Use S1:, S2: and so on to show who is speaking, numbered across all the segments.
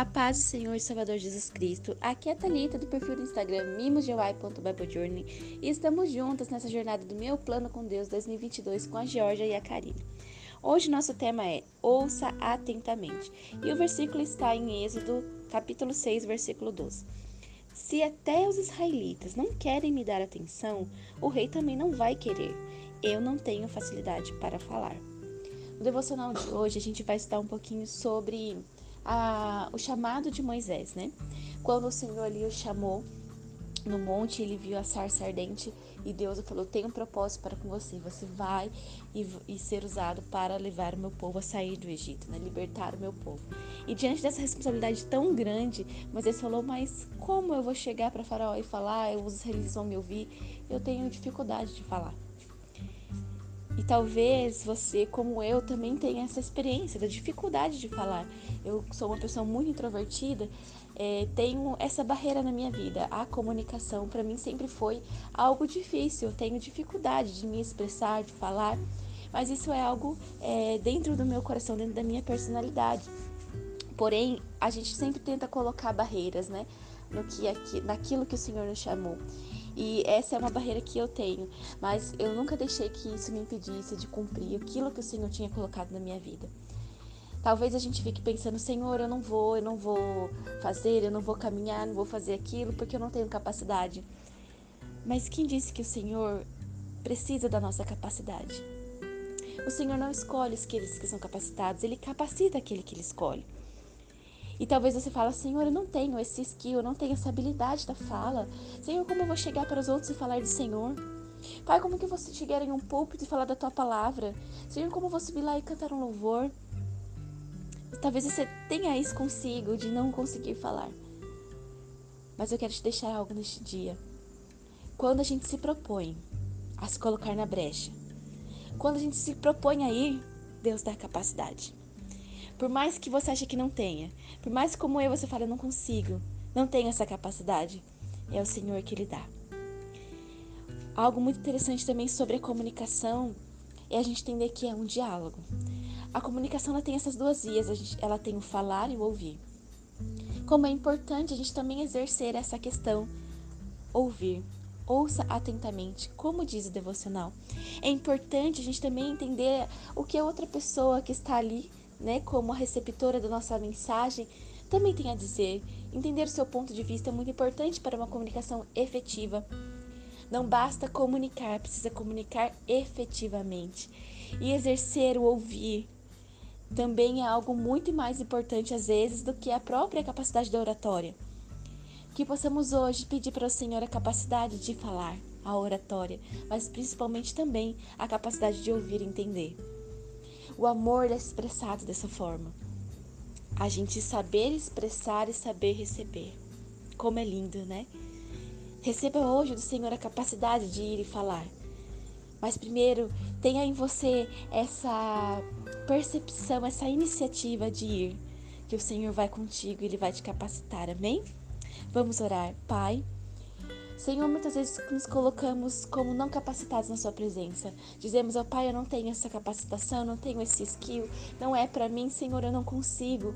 S1: Olá, paz do Senhor e Salvador Jesus Cristo. Aqui é a Thalita do perfil do Instagram mimosgy.biblejourney e estamos juntas nessa jornada do meu plano com Deus 2022 com a Georgia e a Karine. Hoje nosso tema é Ouça atentamente e o versículo está em Êxodo, capítulo 6, versículo 12. Se até os israelitas não querem me dar atenção, o rei também não vai querer. Eu não tenho facilidade para falar. No devocional de hoje a gente vai estudar um pouquinho sobre a, o chamado de Moisés, né? Quando o Senhor ali o chamou no monte, ele viu a sarça ardente e Deus falou: Tem um propósito para com você. Você vai e, e, ser usado para levar o meu povo a sair do Egito, né? libertar o meu povo. E diante dessa responsabilidade tão grande, Moisés falou: Mas como eu vou chegar para Faraó e falar? Os israelitas vão me ouvir? Eu tenho dificuldade de falar. E talvez você, como eu, também tenha essa experiência da dificuldade de falar. Eu sou uma pessoa muito introvertida, é, tenho essa barreira na minha vida. A comunicação, para mim, sempre foi algo difícil. Eu tenho dificuldade de me expressar, de falar, mas isso é algo é, dentro do meu coração, dentro da minha personalidade. Porém, a gente sempre tenta colocar barreiras, né? No que, aqui, naquilo que o Senhor nos chamou. E essa é uma barreira que eu tenho, mas eu nunca deixei que isso me impedisse de cumprir aquilo que o Senhor tinha colocado na minha vida. Talvez a gente fique pensando, Senhor, eu não vou, eu não vou fazer, eu não vou caminhar, não vou fazer aquilo porque eu não tenho capacidade. Mas quem disse que o Senhor precisa da nossa capacidade? O Senhor não escolhe aqueles que são capacitados, ele capacita aquele que ele escolhe. E talvez você fale, Senhor, eu não tenho esse skill, eu não tenho essa habilidade da fala. Senhor, como eu vou chegar para os outros e falar do Senhor? Pai, como que você chegar em um púlpito e falar da tua palavra? Senhor, como eu vou subir lá e cantar um louvor? Talvez você tenha isso consigo de não conseguir falar. Mas eu quero te deixar algo neste dia. Quando a gente se propõe a se colocar na brecha, quando a gente se propõe a ir, Deus dá capacidade. Por mais que você ache que não tenha, por mais como eu você fala, eu não consigo, não tenho essa capacidade, é o Senhor que lhe dá. Algo muito interessante também sobre a comunicação é a gente entender que é um diálogo. A comunicação ela tem essas duas vias, gente, ela tem o falar e o ouvir. Como é importante a gente também exercer essa questão, ouvir. Ouça atentamente, como diz o devocional. É importante a gente também entender o que a outra pessoa que está ali né, como a receptora da nossa mensagem, também tem a dizer. Entender o seu ponto de vista é muito importante para uma comunicação efetiva. Não basta comunicar, precisa comunicar efetivamente. E exercer o ouvir também é algo muito mais importante às vezes do que a própria capacidade da oratória. Que possamos hoje pedir para o Senhor a capacidade de falar, a oratória, mas principalmente também a capacidade de ouvir e entender. O amor é expressado dessa forma. A gente saber expressar e saber receber. Como é lindo, né? Receba hoje do Senhor a capacidade de ir e falar. Mas primeiro, tenha em você essa percepção, essa iniciativa de ir, que o Senhor vai contigo e ele vai te capacitar. Amém? Vamos orar. Pai, Senhor, muitas vezes nos colocamos como não capacitados na Sua presença. Dizemos ao oh, Pai, eu não tenho essa capacitação, não tenho esse skill, não é para mim, Senhor, eu não consigo.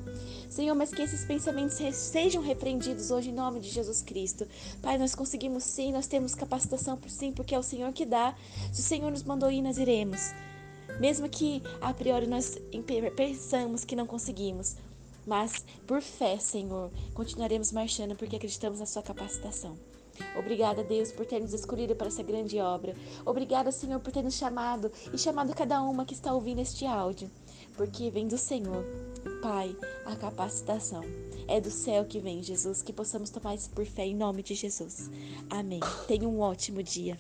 S1: Senhor, mas que esses pensamentos sejam repreendidos hoje em nome de Jesus Cristo. Pai, nós conseguimos sim, nós temos capacitação por sim, porque é o Senhor que dá. Se o Senhor nos mandou ir, nós iremos. Mesmo que a priori nós pensamos que não conseguimos, mas por fé, Senhor, continuaremos marchando porque acreditamos na Sua capacitação. Obrigada, Deus, por ter nos escolhido para essa grande obra. Obrigada, Senhor, por ter nos chamado e chamado cada uma que está ouvindo este áudio. Porque vem do Senhor, Pai, a capacitação. É do céu que vem, Jesus, que possamos tomar isso por fé em nome de Jesus. Amém. Tenha um ótimo dia.